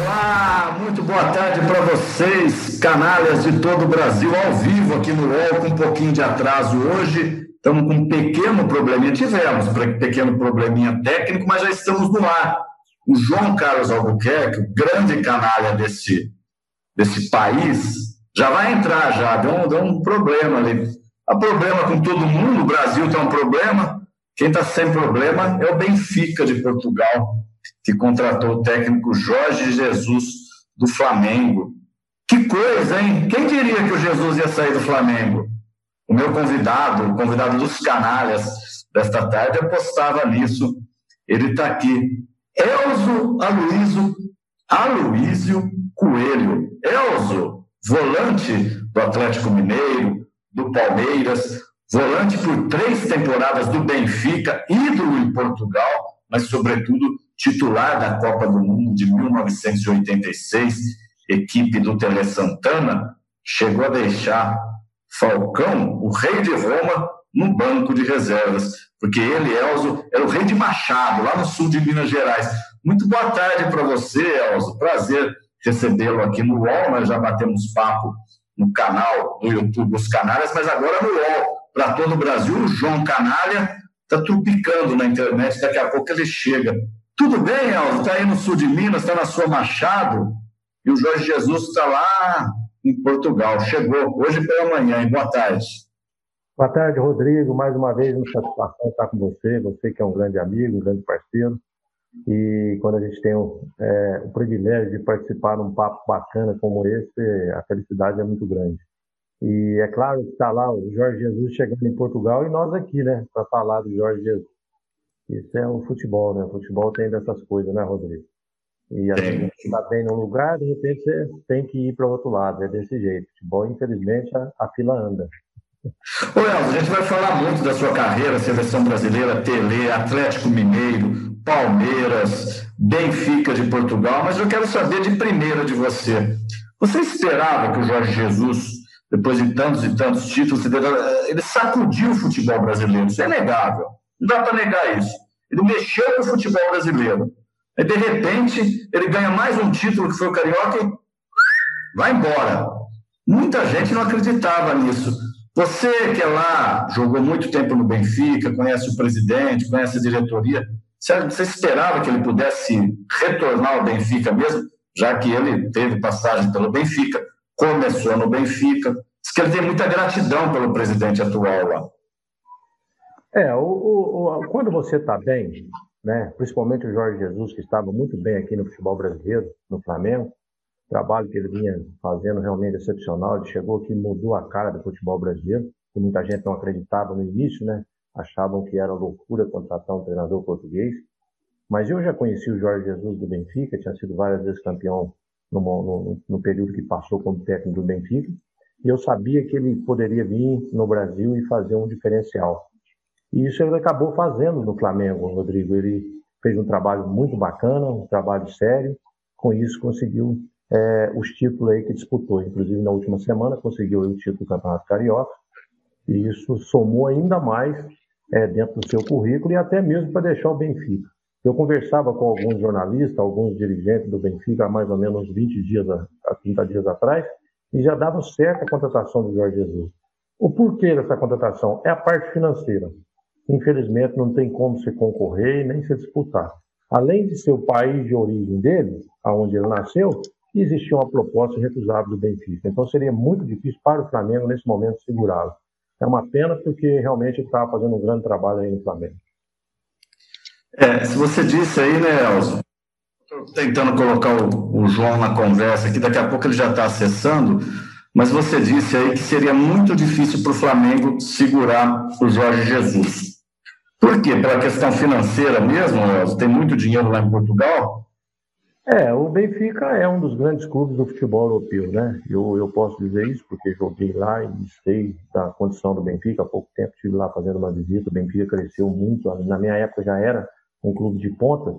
Olá, muito boa tarde para vocês, canalhas de todo o Brasil, ao vivo aqui no UOL, com um pouquinho de atraso hoje. Estamos com um pequeno probleminha, tivemos um pequeno probleminha técnico, mas já estamos no ar. O João Carlos Albuquerque, o grande canalha desse, desse país, já vai entrar, já deu um, deu um problema ali. Há problema com todo mundo, o Brasil tem um problema, quem está sem problema é o Benfica de Portugal que contratou o técnico Jorge Jesus do Flamengo. Que coisa, hein? Quem diria que o Jesus ia sair do Flamengo? O meu convidado, o convidado dos canalhas desta tarde, apostava nisso. Ele está aqui. Elzo Aloísio, Aloísio Coelho. Elzo, volante do Atlético Mineiro, do Palmeiras, volante por três temporadas do Benfica, ídolo em Portugal, mas, sobretudo, titular da Copa do Mundo de 1986, equipe do Tele Santana, chegou a deixar Falcão, o rei de Roma, no banco de reservas, porque ele, Elzo, era o rei de Machado, lá no sul de Minas Gerais. Muito boa tarde para você, Elzo. Prazer recebê-lo aqui no UOL. Nós já batemos papo no canal do YouTube Os Canárias, mas agora no UOL, para todo o Brasil. O João Canalha está trupicando na internet, daqui a pouco ele chega. Tudo bem, Elzo? Está aí no sul de Minas, está na sua Machado, e o Jorge Jesus está lá em Portugal. Chegou hoje pela manhã, e boa tarde. Boa tarde, Rodrigo. Mais uma vez, uma satisfação estar com você. Você que é um grande amigo, um grande parceiro. E quando a gente tem o, é, o privilégio de participar de um papo bacana como esse, a felicidade é muito grande. E é claro que está lá o Jorge Jesus chegando em Portugal e nós aqui, né, para falar do Jorge Jesus. Isso é o futebol, né? O futebol tem dessas coisas, né, Rodrigo? E a gente está bem num lugar, de repente você tem que ir para o outro lado. É desse jeito. Futebol, infelizmente, a, a fila anda. Ô Elzo, a gente vai falar muito da sua carreira, seleção brasileira, Tele, Atlético Mineiro, Palmeiras, Benfica de Portugal, mas eu quero saber de primeira de você. Você esperava que o Jorge Jesus depois de tantos e tantos títulos, ele sacudiu o futebol brasileiro, isso é negável, não dá para negar isso. Ele mexeu com o futebol brasileiro. Aí, de repente, ele ganha mais um título, que foi o Carioca, e vai embora. Muita gente não acreditava nisso. Você que é lá, jogou muito tempo no Benfica, conhece o presidente, conhece a diretoria, você esperava que ele pudesse retornar ao Benfica mesmo, já que ele teve passagem pelo Benfica? começou no Benfica. Diz que ele tem muita gratidão pelo presidente atual lá. É, o, o, o quando você está bem, né, principalmente o Jorge Jesus, que estava muito bem aqui no futebol brasileiro, no Flamengo, trabalho que ele vinha fazendo realmente excepcional, ele chegou aqui e mudou a cara do futebol brasileiro, que muita gente não acreditava no início, né, achavam que era loucura contratar um treinador português, mas eu já conheci o Jorge Jesus do Benfica, tinha sido várias vezes campeão no, no, no período que passou como técnico do Benfica, e eu sabia que ele poderia vir no Brasil e fazer um diferencial. E isso ele acabou fazendo no Flamengo, Rodrigo. Ele fez um trabalho muito bacana, um trabalho sério. Com isso, conseguiu é, os títulos aí que disputou. Inclusive, na última semana, conseguiu o título do Campeonato Carioca. E isso somou ainda mais é, dentro do seu currículo e até mesmo para deixar o Benfica. Eu conversava com alguns jornalistas, alguns dirigentes do Benfica há mais ou menos 20 dias, a 30 dias atrás, e já dava certa a contratação do Jorge Jesus. O porquê dessa contratação? É a parte financeira. Infelizmente, não tem como se concorrer nem se disputar. Além de ser o país de origem dele, aonde ele nasceu, existia uma proposta recusável do Benfica. Então seria muito difícil para o Flamengo, nesse momento, segurá-lo. É uma pena porque realmente ele estava fazendo um grande trabalho aí no Flamengo. É, se você disse aí, né, Elzo? Tentando colocar o, o João na conversa aqui, daqui a pouco ele já está acessando, mas você disse aí que seria muito difícil para o Flamengo segurar o Jorge Jesus. Por quê? Pela questão financeira mesmo? Tem muito dinheiro lá em Portugal? É, o Benfica é um dos grandes clubes do futebol europeu, né? Eu, eu posso dizer isso porque joguei lá e sei da condição do Benfica. Há pouco tempo estive lá fazendo uma visita. O Benfica cresceu muito. Na minha época já era um clube de ponta,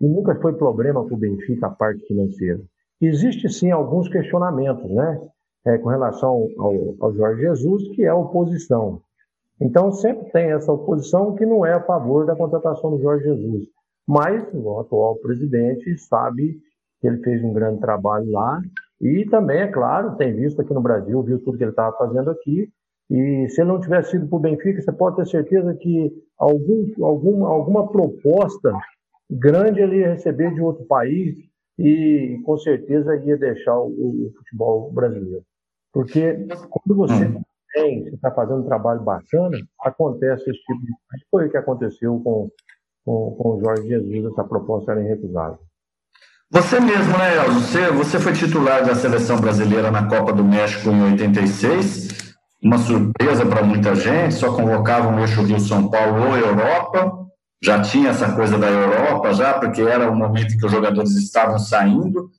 e nunca foi problema para o Benfica a parte financeira. Existe sim alguns questionamentos, né? É, com relação ao, ao Jorge Jesus, que é a oposição. Então sempre tem essa oposição que não é a favor da contratação do Jorge Jesus. Mas o atual presidente sabe que ele fez um grande trabalho lá e também, é claro, tem visto aqui no Brasil, viu tudo que ele estava fazendo aqui. E se ele não tivesse sido para o Benfica, você pode ter certeza que algum, algum, alguma proposta grande ele ia receber de outro país e com certeza ia deixar o, o futebol brasileiro. Porque quando você hum. Tem, você está fazendo um trabalho bacana, acontece esse tipo de coisa. Foi o que aconteceu com, com, com o Jorge Jesus, essa proposta era irrecusável. Você mesmo, né, Elzo? Você, você foi titular da seleção brasileira na Copa do México em 86, uma surpresa para muita gente, só convocava o eixo Rio-São Paulo ou Europa, já tinha essa coisa da Europa, já, porque era o momento que os jogadores estavam saindo,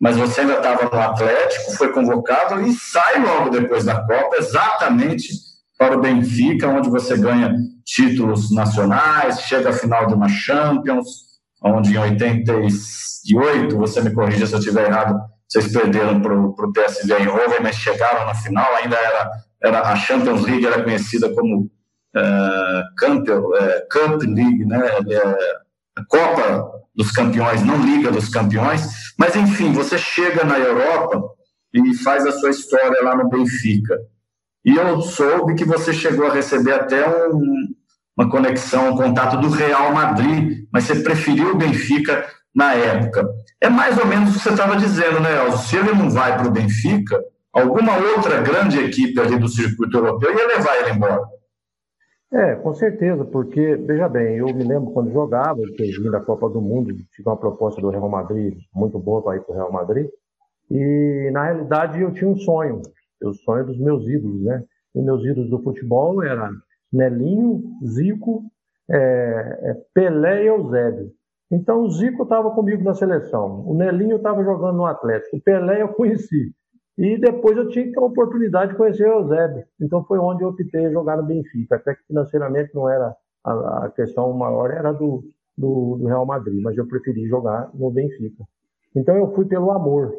mas você ainda estava no Atlético, foi convocado e sai logo depois da Copa, exatamente para o Benfica, onde você ganha títulos nacionais, chega à final de uma Champions, onde em 88, você me corrija se eu estiver errado, vocês perderam para o PSV Eindhoven, mas chegaram na final, ainda era, era a Champions League era conhecida como uh, Camp, uh, Cup League, né? Uh, Copa dos Campeões, não Liga dos Campeões, mas enfim, você chega na Europa e faz a sua história lá no Benfica. E eu soube que você chegou a receber até um, uma conexão, um contato do Real Madrid, mas você preferiu o Benfica na época. É mais ou menos o que você estava dizendo, né, Elzo? Se ele não vai para o Benfica, alguma outra grande equipe ali do circuito europeu ia levar ele embora. É, com certeza, porque, veja bem, eu me lembro quando jogava, que vim da Copa do Mundo, tive uma proposta do Real Madrid, muito boa para ir para o Real Madrid, e na realidade eu tinha um sonho, o sonho dos meus ídolos, né? E meus ídolos do futebol eram Nelinho, Zico, é, é, Pelé e Eusébio. Então o Zico estava comigo na seleção, o Nelinho estava jogando no Atlético, o Pelé eu conheci. E depois eu tinha a oportunidade de conhecer o Eusébio. Então foi onde eu optei jogar no Benfica. Até que financeiramente não era a, a questão maior, era do, do, do Real Madrid, mas eu preferi jogar no Benfica. Então eu fui pelo amor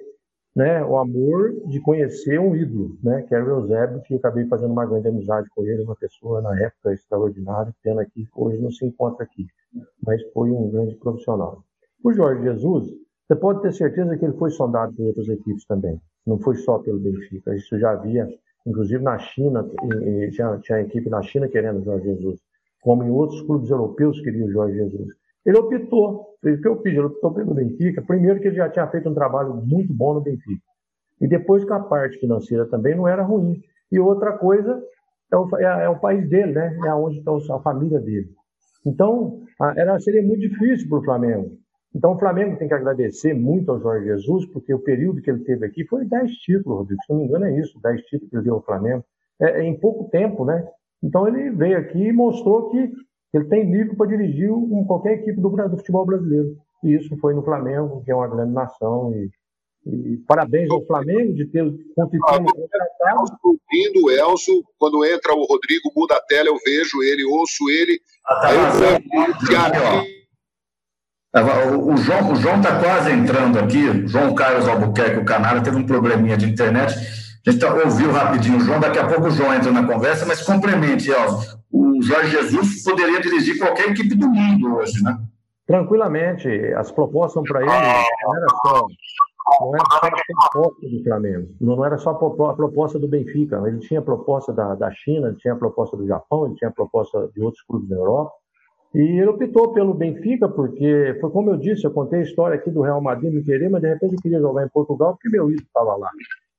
né, o amor de conhecer um ídolo, né, que era o Eusébio, que acabei fazendo uma grande amizade com ele, uma pessoa na época extraordinária, pena que hoje não se encontra aqui, mas foi um grande profissional. O Jorge Jesus, você pode ter certeza que ele foi sondado por outras equipes também, não foi só pelo Benfica, isso já havia, inclusive na China, tinha, tinha equipe na China querendo o Jorge Jesus, como em outros clubes europeus queriam o Jorge Jesus. Ele optou, fez o que eu fiz, ele optou pelo Benfica. Primeiro que ele já tinha feito um trabalho muito bom no Benfica. E depois que a parte financeira também não era ruim. E outra coisa é o, é, é o país dele, né? É onde está a família dele. Então, era, seria muito difícil para o Flamengo. Então, o Flamengo tem que agradecer muito ao Jorge Jesus, porque o período que ele teve aqui foi 10 títulos, Rodrigo. Se não me engano, é isso, 10 títulos que ele deu ao Flamengo. É, é, em pouco tempo, né? Então, ele veio aqui e mostrou que ele tem nível para dirigir um, qualquer equipe do, do, futebol brasileiro. E isso foi no Flamengo, que é uma grande nação. E, e parabéns ao Flamengo de ter contratado. Ouvindo o Elcio, quando entra o Rodrigo, muda a tela, eu vejo ele, ouço ele. Ah, tá eu, o, o João está quase entrando aqui. João Carlos Albuquerque, o Canário, teve um probleminha de internet. A gente tá, ouviu rapidinho o João, daqui a pouco o João entra na conversa, mas complemente, Elcio o Jorge Jesus poderia dirigir qualquer equipe do mundo hoje, né? Tranquilamente. As propostas para ele não era só não era só a proposta do Flamengo, não era só a proposta do Benfica, ele tinha proposta da, da China, ele tinha proposta do Japão, ele tinha proposta de outros clubes da Europa. E ele optou pelo Benfica porque, foi como eu disse, eu contei a história aqui do Real Madrid me querer, mas de repente eu queria jogar em Portugal porque meu ídolo estava lá.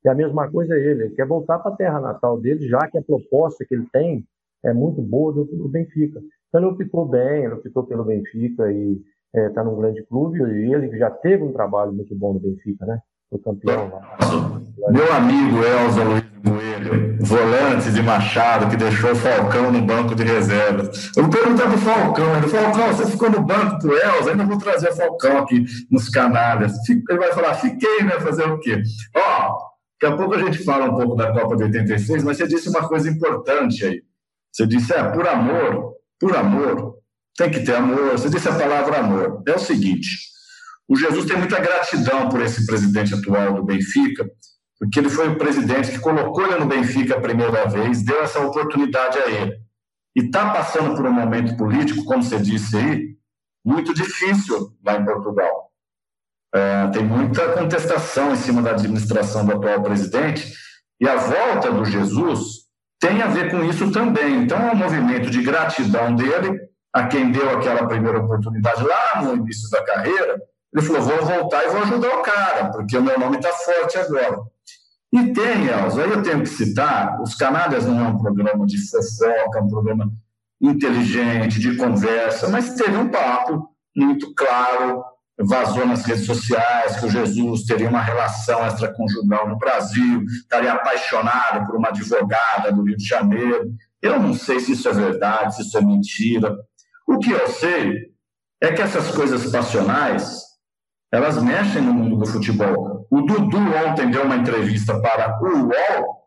E a mesma coisa é ele, ele quer voltar para a terra natal dele, já que a proposta que ele tem é muito boa do, do Benfica. Então ele optou bem, ele optou pelo Benfica e está é, tá num grande clube e ele já teve um trabalho muito bom no Benfica, né? Foi campeão lá. Meu amigo Elza Luiz Coelho, volante de Machado, que deixou o Falcão no banco de reservas. Eu vou perguntar para o Falcão, ele Falcão, você ficou no banco do Elza, ainda vou trazer o Falcão aqui nos canalhas. Ele vai falar, fiquei, né? Fazer o quê? Ó, daqui a pouco a gente fala um pouco da Copa de 86, mas você disse uma coisa importante aí. Você disse, é, por amor, por amor, tem que ter amor. Você disse a palavra amor. É o seguinte: o Jesus tem muita gratidão por esse presidente atual do Benfica, porque ele foi o presidente que colocou ele no Benfica a primeira vez, deu essa oportunidade a ele. E está passando por um momento político, como você disse aí, muito difícil lá em Portugal. É, tem muita contestação em cima da administração do atual presidente, e a volta do Jesus tem a ver com isso também. Então, é um movimento de gratidão dele a quem deu aquela primeira oportunidade lá no início da carreira. Ele falou: vou voltar e vou ajudar o cara, porque o meu nome está forte agora. E tem, Elza, aí eu tenho que citar: Os Canalhas não é um programa de fofoca, é um programa inteligente, de conversa, mas teve um papo muito claro, vazou nas redes sociais que o Jesus teria uma relação extraconjugal no Brasil, estaria apaixonado por uma advogada do Rio de Janeiro. Eu não sei se isso é verdade, se isso é mentira. O que eu sei é que essas coisas passionais, elas mexem no mundo do futebol. O Dudu ontem deu uma entrevista para o UOL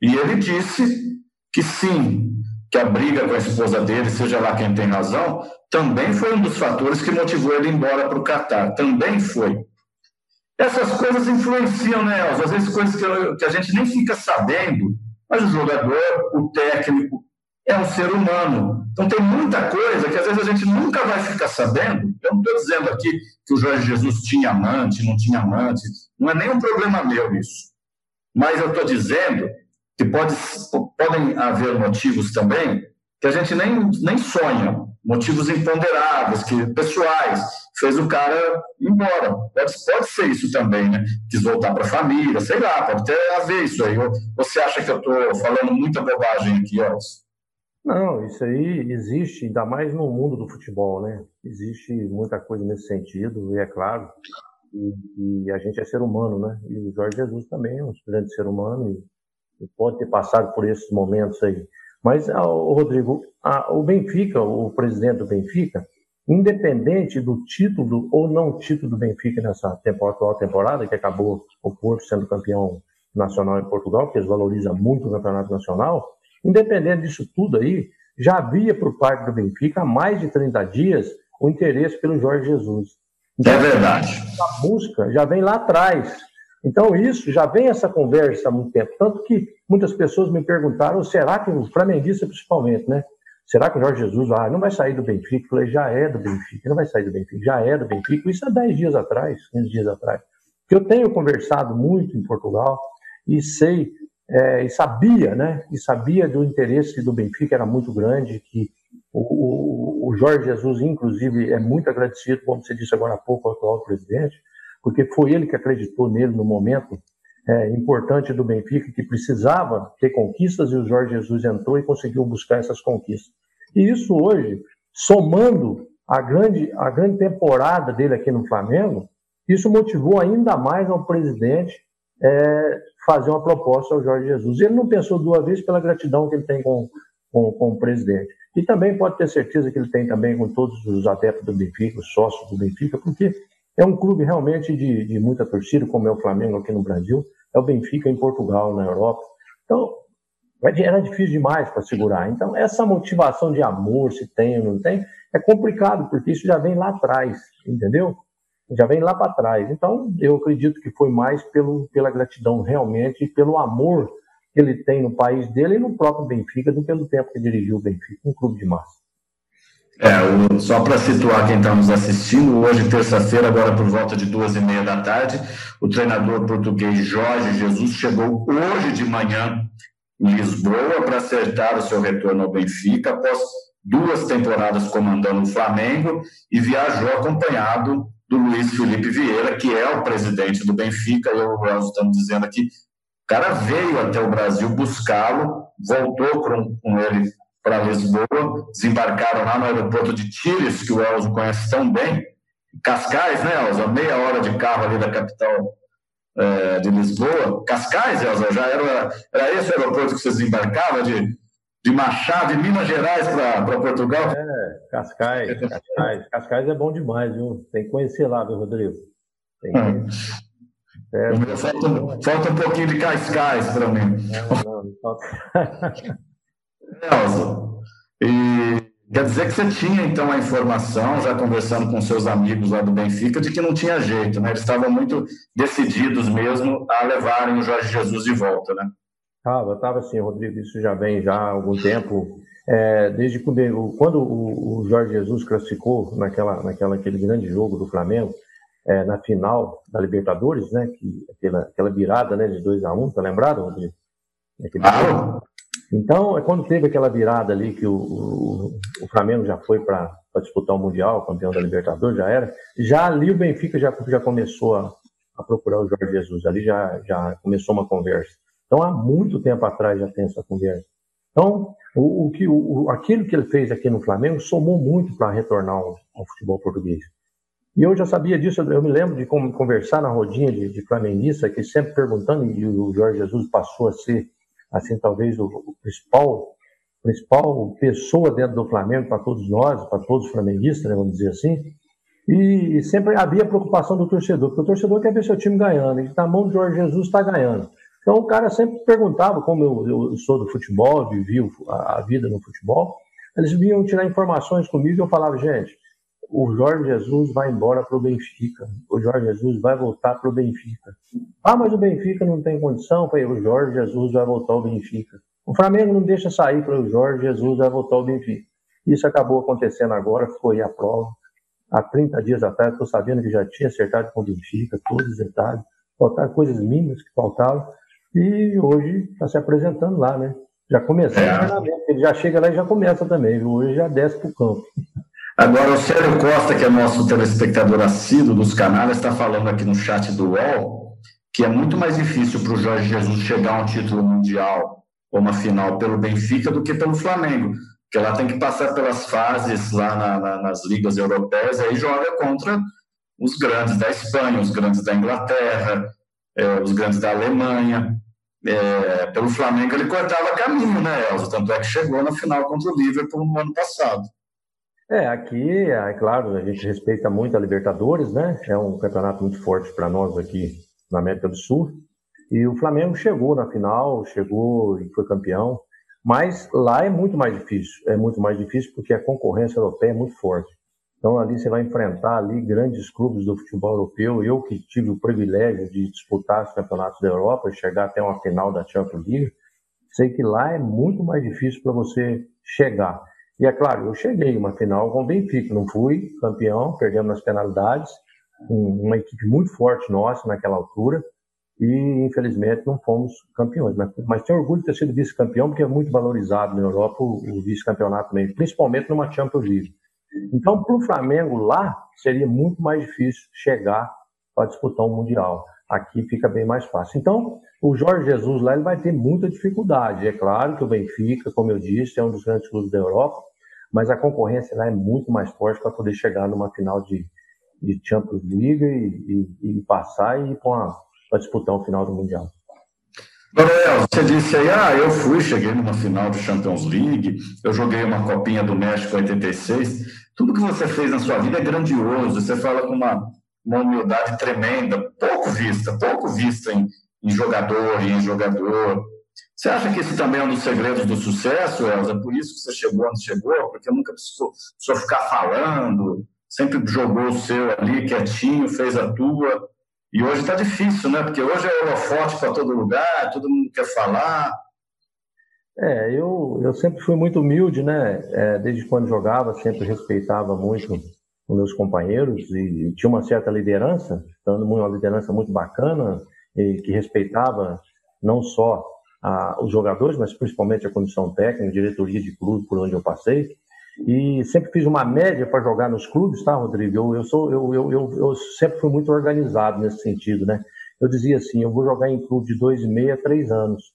e ele disse que sim, que a briga com a esposa dele, seja lá quem tem razão, também foi um dos fatores que motivou ele embora para o Catar. Também foi. Essas coisas influenciam, né, Elza? Às vezes coisas que, que a gente nem fica sabendo, mas o jogador, o técnico, é um ser humano. Então tem muita coisa que às vezes a gente nunca vai ficar sabendo. Eu não estou dizendo aqui que o Jorge Jesus tinha amante, não tinha amante. Não é nenhum problema meu isso. Mas eu estou dizendo que pode, podem haver motivos também que a gente nem, nem sonha, motivos imponderáveis, que pessoais, fez o cara ir embora. Pode, pode ser isso também, né? Quis voltar para a família, sei lá, pode ter a ver isso aí. Você acha que eu estou falando muita bobagem aqui, Elcio? Não, isso aí existe, ainda mais no mundo do futebol, né? Existe muita coisa nesse sentido, e é claro, e, e a gente é ser humano, né? E o Jorge Jesus também é um grande ser humano, e pode ter passado por esses momentos aí. Mas, ah, Rodrigo, a, o Benfica, o presidente do Benfica, independente do título ou não título do Benfica nessa temporada, atual temporada, que acabou o Porto sendo campeão nacional em Portugal, porque eles valorizam muito o campeonato nacional, independente disso tudo aí, já havia por parte do Benfica há mais de 30 dias o interesse pelo Jorge Jesus. Então, é verdade. A busca já vem lá atrás. Então, isso já vem essa conversa há muito tempo. Tanto que muitas pessoas me perguntaram: será que o flamenguista, principalmente, né? Será que o Jorge Jesus ah, não vai sair do Benfica? Eu falei: já é do Benfica, não vai sair do Benfica, já é do Benfica. Isso há 10 dias atrás, 15 dias atrás. Que eu tenho conversado muito em Portugal e sei, é, e sabia, né? E sabia do interesse do Benfica era muito grande, que o, o, o Jorge Jesus, inclusive, é muito agradecido, como você disse agora há pouco, ao atual presidente porque foi ele que acreditou nele no momento é, importante do Benfica, que precisava ter conquistas, e o Jorge Jesus entrou e conseguiu buscar essas conquistas. E isso hoje, somando a grande, a grande temporada dele aqui no Flamengo, isso motivou ainda mais ao presidente é, fazer uma proposta ao Jorge Jesus. Ele não pensou duas vezes pela gratidão que ele tem com, com, com o presidente. E também pode ter certeza que ele tem também com todos os adeptos do Benfica, os sócios do Benfica, porque é um clube realmente de, de muita torcida, como é o Flamengo aqui no Brasil, é o Benfica em Portugal, na Europa. Então, era difícil demais para segurar. Então, essa motivação de amor, se tem ou não tem, é complicado, porque isso já vem lá atrás, entendeu? Já vem lá para trás. Então, eu acredito que foi mais pelo, pela gratidão realmente, pelo amor que ele tem no país dele e no próprio Benfica, do pelo tempo que dirigiu o Benfica, um clube de massa. É, só para situar quem está nos assistindo, hoje, terça-feira, agora por volta de duas e meia da tarde, o treinador português Jorge Jesus chegou hoje de manhã em Lisboa para acertar o seu retorno ao Benfica, após duas temporadas comandando o Flamengo, e viajou acompanhado do Luiz Felipe Vieira, que é o presidente do Benfica, e eu, nós estamos dizendo aqui, o cara veio até o Brasil buscá-lo, voltou com, com ele para Lisboa, desembarcaram lá no aeroporto de Tires, que o Elzo conhece tão bem, Cascais, né, Elzo? Meia hora de carro ali da capital é, de Lisboa. Cascais, Elzo, já era, era esse aeroporto que vocês desembarcavam de, de Machado, de Minas Gerais para Portugal? É, Cascais, Cascais. Cascais é bom demais, viu? Tem que conhecer lá, viu, Rodrigo? Tem que hum. É, falta, falta um pouquinho de Cascais para mim. Não, não, não falta. Elza, e quer dizer que você tinha então a informação, já conversando com seus amigos lá do Benfica, de que não tinha jeito, né? Eles estavam muito decididos mesmo a levarem o Jorge Jesus de volta, né? Estava, estava sim, Rodrigo, isso já vem já há algum tempo. É, desde quando, quando o, o, Jorge Jesus classificou naquela, naquela aquele grande jogo do Flamengo, é, na final da Libertadores, né? Que, aquela, aquela virada né, de 2 a 1 um, tá lembrado, Rodrigo? Claro. Então, é quando teve aquela virada ali que o, o, o Flamengo já foi para disputar o Mundial, campeão da Libertadores, já era, já ali o Benfica já, já começou a, a procurar o Jorge Jesus, ali já, já começou uma conversa. Então, há muito tempo atrás já tem essa conversa. Então, o, o que, o, aquilo que ele fez aqui no Flamengo somou muito para retornar ao, ao, futebol português. E eu já sabia disso, eu me lembro de conversar na rodinha de, de flamenguista, que sempre perguntando, e o Jorge Jesus passou a ser, assim, talvez o, o principal, principal pessoa dentro do Flamengo para todos nós, para todos os flamenguistas, né, vamos dizer assim, e, e sempre havia preocupação do torcedor, porque o torcedor quer ver seu time ganhando, e na mão do Jorge Jesus está ganhando. Então o cara sempre perguntava, como eu, eu sou do futebol, vivi a, a, vida no futebol, eles vinham tirar informações comigo e eu falava, gente, o Jorge Jesus vai embora para o Benfica, o Jorge Jesus vai voltar para o Benfica. Ah, mas o Benfica não tem condição, para o Jorge Jesus vai voltar ao Benfica. O Flamengo não deixa sair para o Jorge Jesus vai voltar ao Benfica. Isso acabou acontecendo agora, foi a prova. Há 30 dias atrás, estou sabendo que já tinha acertado com o Benfica, todos os detalhes. Faltaram coisas mínimas que faltavam e hoje está se apresentando lá, né? Já começou é. o treinamento, ele já chega lá e já começa também, viu? hoje já desce para o campo. Agora, o Sérgio Costa, que é nosso telespectador assíduo dos canais, está falando aqui no chat do UOL que é muito mais difícil para o Jorge Jesus chegar a um título mundial ou uma final pelo Benfica do que pelo Flamengo, porque lá tem que passar pelas fases lá na, na, nas ligas europeias, e aí joga contra os grandes da Espanha, os grandes da Inglaterra, é, os grandes da Alemanha. É, pelo Flamengo ele cortava caminho, né, Elza? Tanto é que chegou na final contra o Liverpool no ano passado. É, aqui, é claro, a gente respeita muito a Libertadores, né? É um campeonato muito forte para nós aqui na América do Sul. E o Flamengo chegou na final, chegou e foi campeão. Mas lá é muito mais difícil. É muito mais difícil porque a concorrência europeia é muito forte. Então ali você vai enfrentar ali grandes clubes do futebol europeu. Eu que tive o privilégio de disputar os campeonatos da Europa, chegar até uma final da Champions League, sei que lá é muito mais difícil para você chegar. E é claro, eu cheguei uma final com o Benfica, não fui campeão, perdemos nas penalidades, uma equipe muito forte nossa naquela altura, e infelizmente não fomos campeões. Mas, mas tenho orgulho de ter sido vice-campeão, porque é muito valorizado na Europa o, o vice-campeonato mesmo, principalmente numa Champions League. Então, para o Flamengo lá, seria muito mais difícil chegar para disputar um Mundial. Aqui fica bem mais fácil. Então, o Jorge Jesus lá ele vai ter muita dificuldade. É claro que o Benfica, como eu disse, é um dos grandes clubes da Europa, mas a concorrência lá é muito mais forte para poder chegar numa final de, de Champions League e, e, e passar e ir para disputar um final do Mundial. Gabriel, você disse aí, ah, eu fui, cheguei numa final do Champions League, eu joguei uma copinha do México 86. Tudo que você fez na sua vida é grandioso, você fala com uma, uma humildade tremenda, pouco vista, pouco vista em, em jogador e em jogador. Você acha que isso também é um dos segredos do sucesso, Elza? Por isso que você chegou onde chegou? Porque nunca precisou, precisou ficar falando, sempre jogou o seu ali quietinho, fez a tua. E hoje está difícil, né? Porque hoje é holofote para todo lugar, todo mundo quer falar. É, eu, eu sempre fui muito humilde, né? É, desde quando jogava, sempre respeitava muito os meus companheiros e, e tinha uma certa liderança, dando uma liderança muito bacana e que respeitava não só a, os jogadores, mas principalmente a condição técnica, diretoria de clube por onde eu passei e sempre fiz uma média para jogar nos clubes, tá, Rodrigo? Eu, eu, sou, eu, eu, eu, eu, sempre fui muito organizado nesse sentido, né? Eu dizia assim, eu vou jogar em clube de dois e meio a três anos,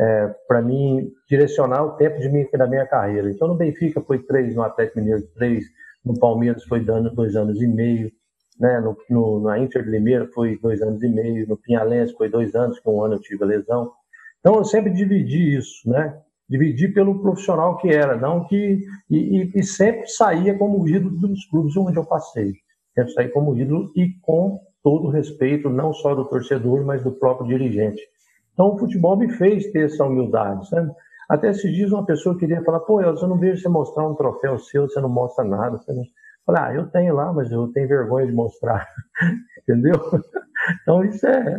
é, para mim direcionar o tempo de minha, da minha carreira. Então, no Benfica foi três, no Atlético Mineiro três, no Palmeiras foi dando dois anos e meio, né? No, no, na Inter de Limeira foi dois anos e meio, no Pinhalense foi dois anos, que um ano eu tive a lesão. Então, eu sempre dividi isso, né? Dividir pelo profissional que era, não que e, e, sempre saía como ídolo dos clubes onde eu passei, sempre saía como ídolo e com todo o respeito não só do torcedor, mas do próprio dirigente. Então o futebol me fez ter essa humildade, sabe? Até esses dias uma pessoa queria falar, pô, eu não vejo você mostrar um troféu seu, você não mostra nada. Não... Falei, ah, eu tenho lá, mas eu tenho vergonha de mostrar, entendeu? Então isso é,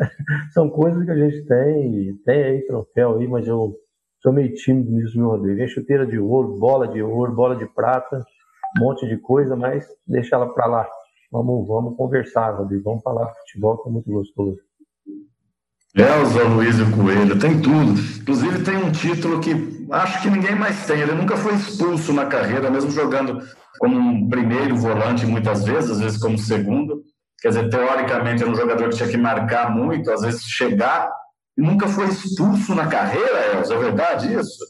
são coisas que a gente tem, tem aí troféu aí, mas eu Sou meio tímido nisso, meu Rodrigo. É chuteira de ouro, bola de ouro, bola de prata, um monte de coisa, mas deixa ela para lá. Vamos, vamos conversar, Rodrigo. Vamos falar futebol, que é muito gostoso. Elza Luiz Coelho, tem tudo. Inclusive tem um título que acho que ninguém mais tem. Ele nunca foi expulso na carreira, mesmo jogando como um primeiro volante muitas vezes, às vezes como segundo. Quer dizer, teoricamente era um jogador que tinha que marcar muito, às vezes chegar, nunca foi expulso na carreira, Elza. É verdade isso?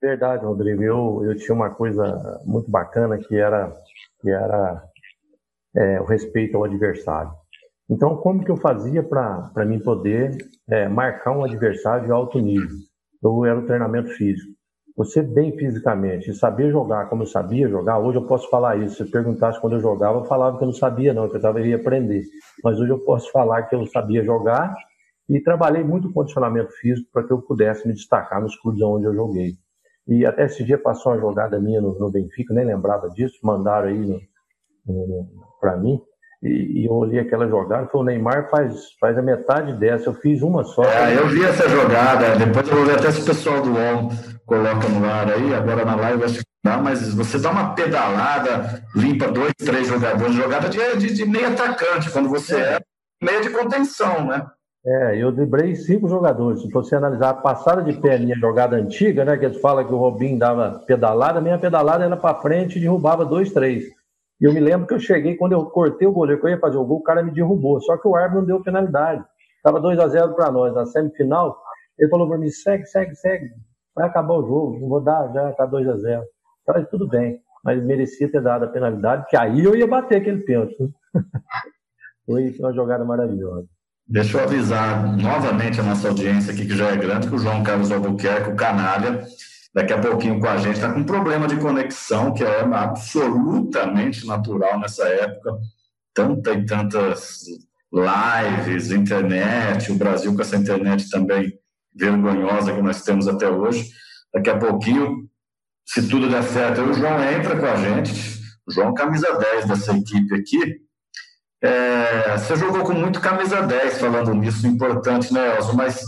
Verdade, Rodrigo. Eu, eu tinha uma coisa muito bacana que era, que era é, o respeito ao adversário. Então, como que eu fazia para mim poder é, marcar um adversário de alto nível? Eu era o treinamento físico. Você bem fisicamente saber jogar como eu sabia jogar, hoje eu posso falar isso. Se perguntasse quando eu jogava, eu falava que eu não sabia não, que eu deveria aprender. Mas hoje eu posso falar que eu sabia jogar e trabalhei muito condicionamento físico para que eu pudesse me destacar nos clubes onde eu joguei. E até esse dia passou uma jogada minha no, no Benfica, nem lembrava disso, mandaram aí para mim. E, e, eu olhei aquela jogada falei, o Neymar faz, faz a metade dessa, eu fiz uma só. É, eu vi essa jogada, depois eu vou ver até se o pessoal do UOL coloca no ar aí, agora na live acho que dá, mas você dá uma pedalada, limpa dois, três jogadores, jogada de, de, de meio atacante, quando você é, é meia de contenção, né? É, eu driblei cinco jogadores. Se você analisar a passada de pé, minha jogada antiga, né? Que eles falam que o Robinho dava pedalada, minha pedalada era para frente e derrubava dois, três. E eu me lembro que eu cheguei, quando eu cortei o goleiro, que eu ia fazer o gol, o cara me derrubou. Só que o árbitro não deu penalidade. Estava 2 a 0 para nós. Na semifinal, ele falou para mim: segue, segue, segue. Vai acabar o jogo, não vou dar, já está 2 a 0 Falei, tudo bem, mas merecia ter dado a penalidade, que aí eu ia bater aquele pênalti. Foi uma jogada maravilhosa. Deixa eu avisar novamente a nossa audiência aqui, que já é grande, que o João Carlos Albuquerque, o canalha, daqui a pouquinho com a gente, está com um problema de conexão, que é absolutamente natural nessa época. Tanta e tantas lives, internet, o Brasil com essa internet também vergonhosa que nós temos até hoje. Daqui a pouquinho, se tudo der certo, o João entra com a gente. O João, camisa 10 dessa equipe aqui. É, você jogou com muito camisa 10, falando nisso, importante, né, Elzo? Mas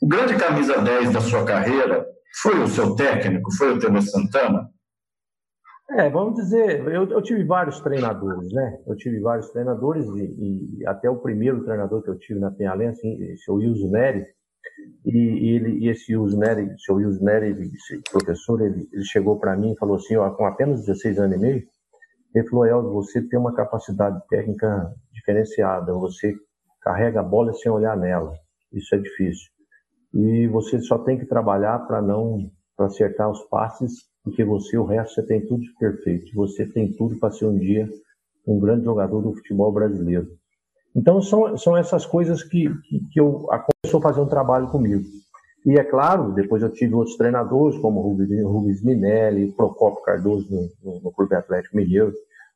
o grande camisa 10 da sua carreira foi o seu técnico? Foi o Temer Santana? É, vamos dizer, eu, eu, tive vários treinadores, né? Eu tive vários treinadores e, e até o primeiro treinador que eu tive na Penhalense, o Wilson Neri, e, ele, e esse Wilson Neri, seu Wilson Neri, professor, ele, ele chegou para mim e falou assim, ó, com apenas 16 anos e meio, ele falou, Eldo, você tem uma capacidade técnica diferenciada, você carrega a bola sem olhar nela, isso é difícil e você só tem que trabalhar para não para acertar os passes, porque você o resto você tem tudo perfeito. Você tem tudo para ser um dia um grande jogador do futebol brasileiro. Então são, são essas coisas que, que, que eu começou a fazer um trabalho comigo. E é claro, depois eu tive outros treinadores, como o Rubens Minelli, Procopio Cardoso no, no, no Clube Atlético Mineiro,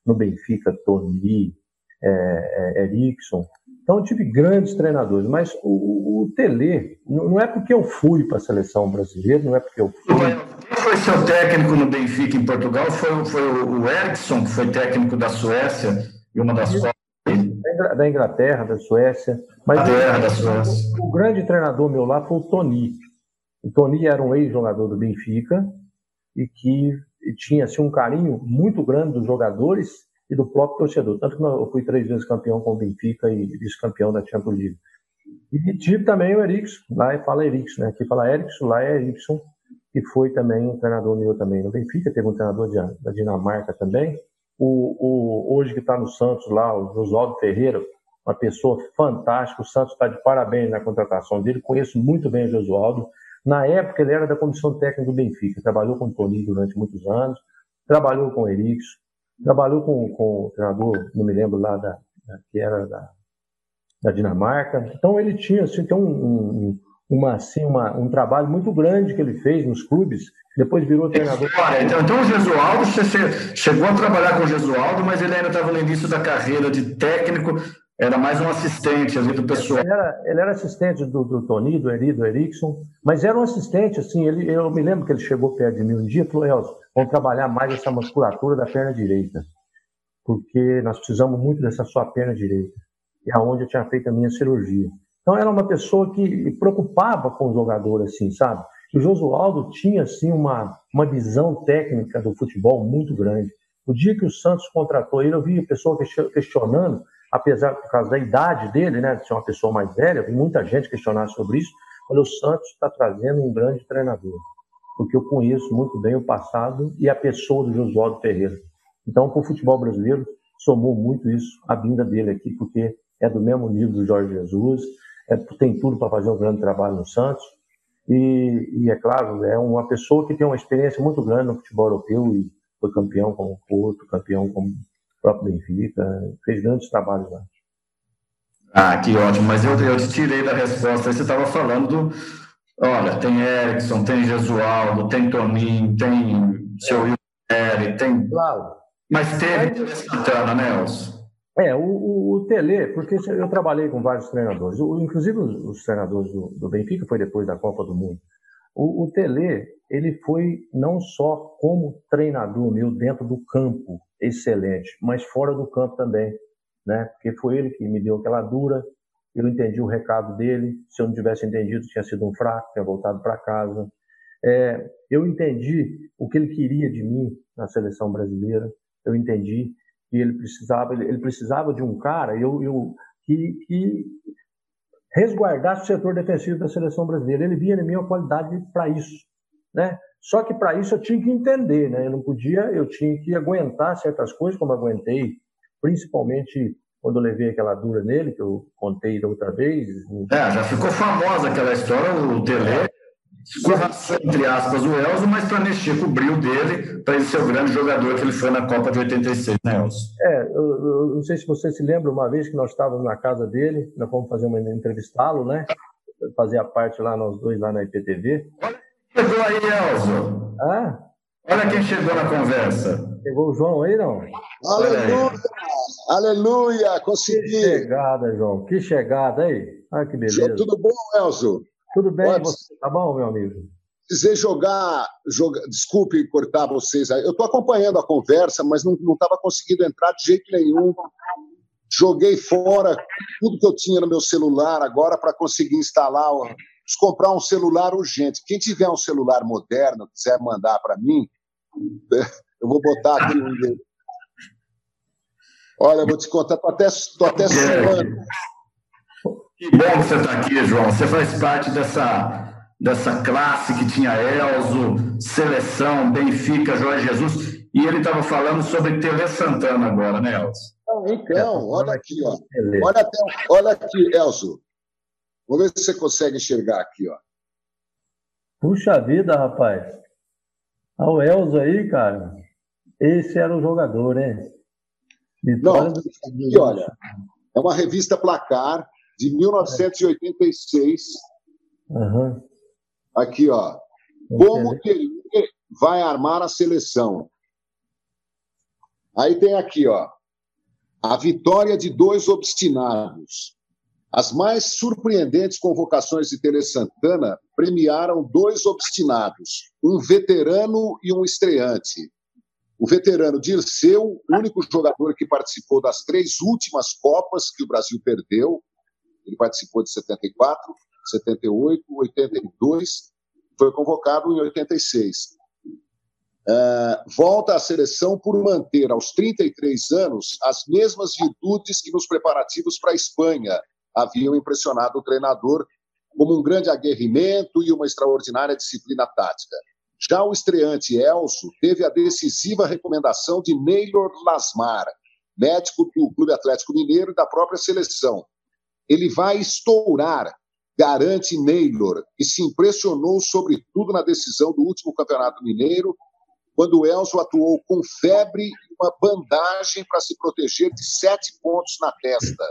no Benfica, Tony, é, é, Erickson, então, eu tive grandes treinadores, mas o, o Tele, não é porque eu fui para a seleção brasileira, não é porque eu fui. Quem foi seu técnico no Benfica em Portugal? Foi, foi o Eriksson, que foi técnico da Suécia e uma das. Da Inglaterra, da Suécia. Mas Inglaterra, da Suécia. O, o grande treinador meu lá foi o Tony. O Tony era um ex-jogador do Benfica e que tinha assim, um carinho muito grande dos jogadores e do próprio torcedor. Tanto que eu fui três vezes campeão com o Benfica e vice-campeão da Champions League. E tive também o Erickson, lá fala Erickson, né? Aqui fala Erickson, lá é Erickson, que foi também um treinador meu também no Benfica, teve um treinador de, da Dinamarca também. O, o hoje que está no Santos lá, o Josualdo Ferreira, uma pessoa fantástica, o Santos está de parabéns na contratação dele, conheço muito bem o Josualdo. Na época ele era da comissão técnica do Benfica, trabalhou com o Tony durante muitos anos, trabalhou com o Erickson, Trabalhou com, com o treinador, não me lembro lá, da, da que era da, da Dinamarca. Então ele tinha assim, tem um, um, uma, assim, uma, um trabalho muito grande que ele fez nos clubes. Depois virou treinador. Então, então o Gesualdo, você chegou a trabalhar com o Gesualdo, mas ele ainda estava no início da carreira de técnico, era mais um assistente ali do pessoal. Ele era, ele era assistente do, do Tony, do Eri, do Erickson, mas era um assistente, assim, ele, eu me lembro que ele chegou perto de mim um dia e falou, Elcio, vamos trabalhar mais essa musculatura da perna direita, porque nós precisamos muito dessa sua perna direita, e é onde eu tinha feito a minha cirurgia. Então era uma pessoa que preocupava com o jogador, assim, sabe? o Josualdo tinha, assim, uma, uma visão técnica do futebol muito grande. O dia que o Santos contratou ele, eu vi pessoa questionando, apesar por causa da idade dele, né, de ser uma pessoa mais velha, vi muita gente questionar sobre isso. Olha, o Santos está trazendo um grande treinador, porque eu conheço muito bem o passado e a pessoa do Josualdo Ferreira. Então, para o futebol brasileiro, somou muito isso, a vinda dele aqui, porque é do mesmo nível do Jorge Jesus, é, tem tudo para fazer um grande trabalho no Santos. E, e, é claro, é uma pessoa que tem uma experiência muito grande no futebol europeu e foi campeão como o Porto, campeão como o próprio Benfica, fez grandes trabalhos lá. Ah, que ótimo, mas eu, eu te tirei da resposta, você estava falando do, olha, tem Erickson, tem Jesualdo, tem Toninho, tem seu é. tem... Claro. Mas teve Santana, né, Elcio? É, o, o, o Tele, porque eu trabalhei com vários treinadores, o, inclusive os, os treinadores do, do, Benfica, foi depois da Copa do Mundo. O, o Tele, ele foi não só como treinador meu dentro do campo, excelente, mas fora do campo também, né? Porque foi ele que me deu aquela dura, eu entendi o recado dele, se eu não tivesse entendido, tinha sido um fraco, tinha voltado para casa. É, eu entendi o que ele queria de mim na seleção brasileira, eu entendi que ele precisava, ele, precisava de um cara eu, eu, que, que resguardasse o setor defensivo da seleção brasileira. Ele via em mim uma qualidade para isso, né? Só que para isso eu tinha que entender, né? Eu não podia, eu tinha que aguentar certas coisas, como aguentei, principalmente quando eu levei aquela dura nele, que eu contei da outra vez. É, já ficou famosa aquela história, o Tele escorraçou, entre aspas, o Elzo, mas para mexer com o brilho dele, para ele ser o grande jogador que ele foi na Copa de 86, né, Elzo? É, eu, eu, não sei se você se lembra, uma vez que nós estávamos na casa dele, nós fomos fazer uma entrevistá-lo, né? Fazer a parte lá, nós dois lá na IPTV. Olha quem chegou aí, Elzo. Ah? Olha quem chegou na conversa. Chegou o João aí, não? Aleluia! Aleluia! Consegui! Que chegada, João. Que chegada aí. Ah, que beleza. Tudo bom, Elzo? Tudo bem, você tá bom, meu amigo? Dizer jogar, jogar, desculpe cortar vocês aí. Eu estou acompanhando a conversa, mas não estava conseguindo entrar de jeito nenhum. Joguei fora tudo que eu tinha no meu celular agora para conseguir instalar, comprar um celular urgente. Quem tiver um celular moderno, quiser mandar para mim, eu vou botar aqui um. Olha, vou te contar, estou até, tô até suando. Que bom que você está aqui, João. Você faz parte dessa, dessa classe que tinha Elzo, Seleção, Benfica, Jorge Jesus. E ele estava falando sobre Tele Santana agora, né, Elzo? Então, olha aqui, ó. Olha, até, olha aqui, Elzo. Vamos ver se você consegue enxergar aqui, ó. Puxa vida, rapaz. Olha o Elzo aí, cara. Esse era o jogador, hein? Não, aqui, olha. É uma revista Placar de 1986. Uhum. Aqui, ó. Como ele vai armar a seleção? Aí tem aqui, ó. A vitória de dois obstinados. As mais surpreendentes convocações de Tele Santana premiaram dois obstinados, um veterano e um estreante. O veterano Dirceu, único jogador que participou das três últimas Copas que o Brasil perdeu, ele participou de 74, 78, 82, foi convocado em 86. Uh, volta à seleção por manter aos 33 anos as mesmas virtudes que nos preparativos para a Espanha haviam impressionado o treinador, como um grande aguerrimento e uma extraordinária disciplina tática. Já o estreante Elso teve a decisiva recomendação de Neylor Lasmar, médico do Clube Atlético Mineiro e da própria seleção, ele vai estourar, garante Neylor, que se impressionou sobretudo na decisão do último Campeonato Mineiro, quando o Elzo atuou com febre e uma bandagem para se proteger de sete pontos na testa.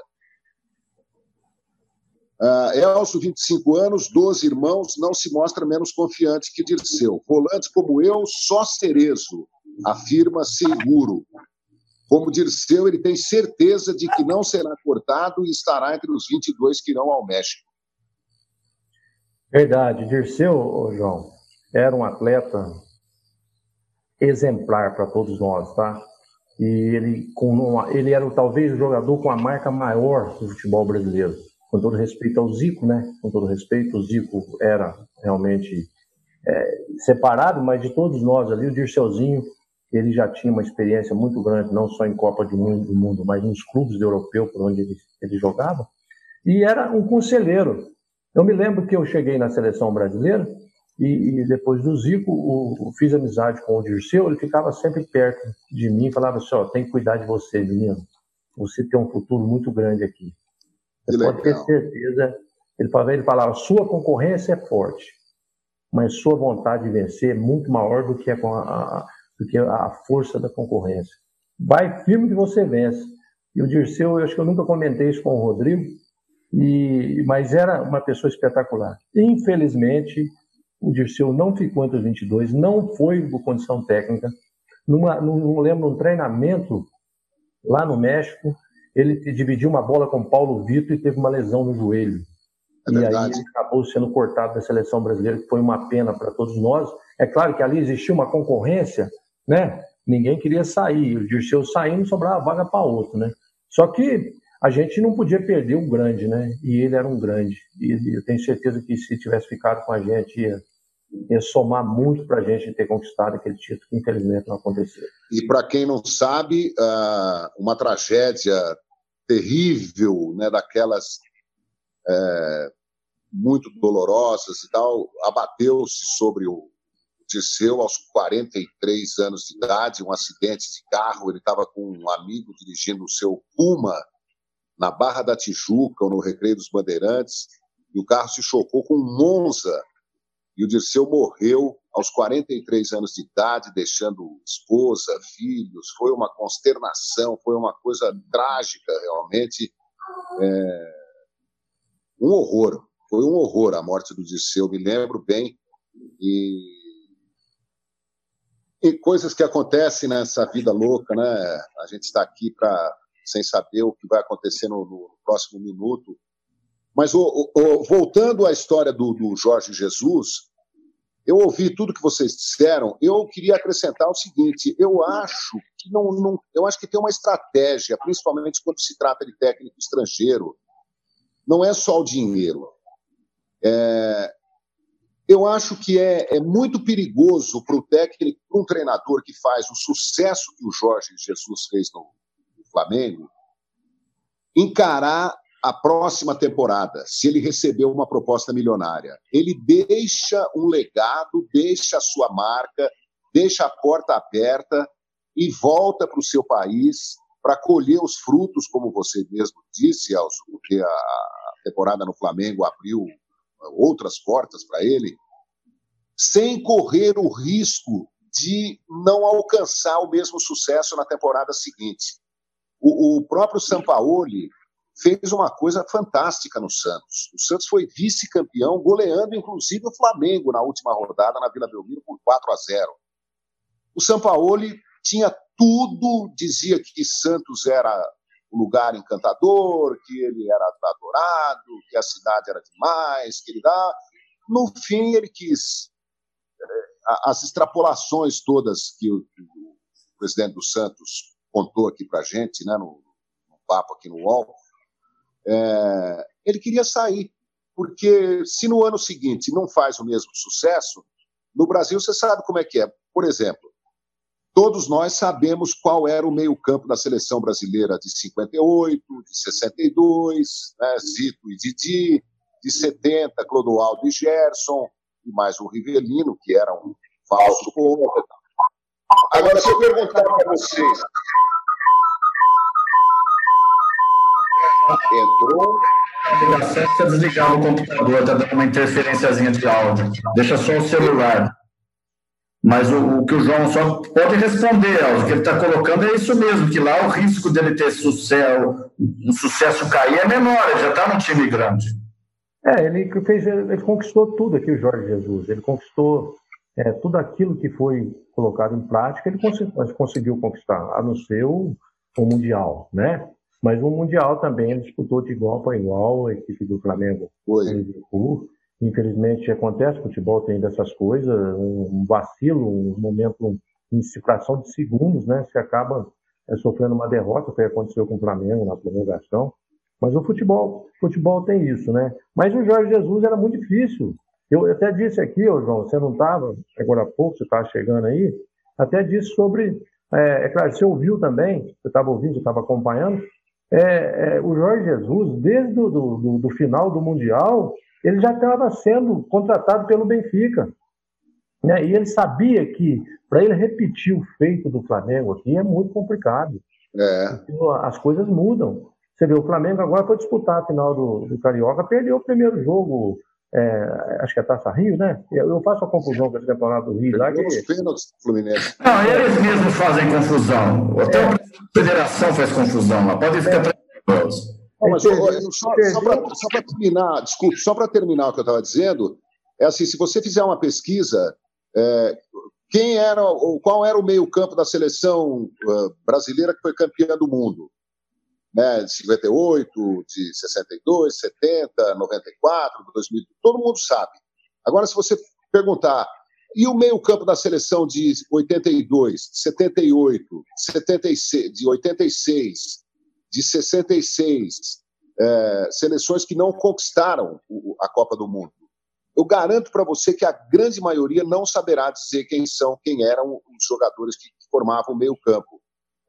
Uh, Elzo, 25 anos, 12 irmãos, não se mostra menos confiante que Dirceu. Volante como eu, só Cerezo, afirma seguro. Como Dirceu, ele tem certeza de que não será cortado e estará entre os 22 que irão ao México. Verdade. Dirceu, João, era um atleta exemplar para todos nós, tá? E ele, com uma, ele era talvez o jogador com a marca maior do futebol brasileiro. Com todo respeito ao Zico, né? Com todo respeito, o Zico era realmente é, separado, mas de todos nós ali, o Dirceuzinho ele já tinha uma experiência muito grande, não só em Copa do Mundo, do mundo mas nos clubes europeus por onde ele, ele jogava, e era um conselheiro. Eu me lembro que eu cheguei na seleção brasileira e, e depois do Zico, o, o, fiz amizade com o Dirceu, ele ficava sempre perto de mim e falava assim, ó, tem que cuidar de você, menino. Você tem um futuro muito grande aqui. Você que pode legal. ter certeza. Ele falava, ele falava, sua concorrência é forte, mas sua vontade de vencer é muito maior do que a, a, do que a força da concorrência. Vai firme que você vence. E o Dirceu, eu acho que eu nunca comentei isso com o Rodrigo, e, mas era uma pessoa espetacular. Infelizmente, o Dirceu não ficou entre os 22, não foi por condição técnica. Numa, não, não lembro, um treinamento lá no México, ele dividiu uma bola com Paulo Vitor e teve uma lesão no joelho. É e aí ele acabou sendo cortado da seleção brasileira, que foi uma pena para todos nós. É claro que ali existia uma concorrência, né? Ninguém queria sair. O Dirceu saindo, sobrava vaga para outro, né? Só que a gente não podia perder o grande, né? E ele era um grande. E eu tenho certeza que se tivesse ficado com a gente, ia ia somar muito para a gente ter conquistado aquele título que infelizmente não aconteceu. E para quem não sabe, ah, uma tragédia terrível, né, daquelas é, muito dolorosas e tal, abateu-se sobre o Dirceu aos 43 anos de idade, um acidente de carro, ele estava com um amigo dirigindo o seu Puma na Barra da Tijuca, ou no Recreio dos Bandeirantes, e o carro se chocou com um Monza e o Dirceu morreu aos 43 anos de idade, deixando esposa, filhos. Foi uma consternação, foi uma coisa trágica, realmente. É... Um horror, foi um horror a morte do Dirceu, me lembro bem. E... coisas que acontecem nessa vida louca, né? A gente está aqui para sem saber o que vai acontecer no, no próximo minuto. Mas o, o, voltando à história do, do, Jorge Jesus, eu ouvi tudo que vocês disseram. Eu queria acrescentar o seguinte: eu acho que não, não, eu acho que tem uma estratégia, principalmente quando se trata de técnico estrangeiro. Não é só o dinheiro. É, eu acho que é, é muito perigoso para o técnico, para um treinador que faz o sucesso que o Jorge Jesus fez no, Flamengo, encarar a próxima temporada, se ele receber uma proposta milionária. Ele deixa um legado, deixa a sua marca, deixa a porta aberta e volta para o seu país para colher os frutos, como você mesmo disse, porque a temporada no Flamengo abriu outras portas para ele, sem correr o risco de não alcançar o mesmo sucesso na temporada seguinte. O, o próprio Sampaoli fez uma coisa fantástica no Santos. O Santos foi vice-campeão, goleando inclusive o Flamengo na última rodada na Vila Belmiro por 4 a 0. O Sampaoli tinha tudo, dizia que Santos era lugar encantador, que ele era adorado, que a cidade era demais, que ele dá. No fim, ele quis eh, as extrapolações todas que o, presidente do Santos contou aqui para gente, né, no, no papo aqui no UOL, é, ele queria sair, porque se no ano seguinte não faz o mesmo sucesso, no Brasil você sabe como é que é. Por exemplo, todos nós sabemos qual era o meio-campo da seleção brasileira de 58, de 62, né, Zito e Didi, de 70, Clodoaldo e Gerson, e mais o Rivelino, que era um falso ponta. Agora, se eu perguntar para vocês, Entrou. Certo você desligar o computador, está dando uma interferênciazinha de áudio. Deixa só o celular. Mas o, o que o João só pode responder, ó, o que ele está colocando é isso mesmo, que lá o risco dele ter sucesso, um sucesso cair é menor, ele já está no time grande. É, ele fez, ele conquistou tudo aqui, o Jorge Jesus. Ele conquistou é, tudo aquilo que foi colocado em prática, ele conseguiu, conseguiu conquistar, a não ser o, o Mundial, né? Mas o Mundial também ele disputou de igual para igual, a equipe do Flamengo foi. Infelizmente acontece, futebol tem dessas coisas, um vacilo, um momento em fração de segundos, né? Você acaba é, sofrendo uma derrota, que aconteceu com o Flamengo na prorrogação. Mas o futebol, futebol tem isso, né? Mas o Jorge Jesus era muito difícil. Eu até disse aqui, ô João, você não estava, agora há pouco, você estava chegando aí, até disse sobre. É, é claro, você ouviu também, você estava ouvindo, estava acompanhando, é, é, o Jorge Jesus, desde o do, do, do final do Mundial, ele já estava sendo contratado pelo Benfica. Né? E ele sabia que para ele repetir o feito do Flamengo aqui é muito complicado. É. As coisas mudam. Você vê, o Flamengo agora foi disputar a final do, do Carioca, perdeu o primeiro jogo, é, acho que é Taça Rio, né? Eu, eu faço a confusão com esse campeonato do Rio lá. Que... Fluminense. Não, eles mesmos fazem confusão. Até é. a federação faz confusão lá. Pode ficar é. tranquilos. Mas, só, só para terminar, desculpe, só para terminar o que eu estava dizendo, é assim, se você fizer uma pesquisa, é, quem era, qual era o meio-campo da seleção uh, brasileira que foi campeã do mundo? Né, de 58, de 62, 70, 94, 2000, todo mundo sabe. Agora, se você perguntar, e o meio-campo da seleção de 82, 78, 76, de 86, de 66, é, seleções que não conquistaram a Copa do Mundo? eu garanto para você que a grande maioria não saberá dizer quem são, quem eram os jogadores que formavam o meio-campo.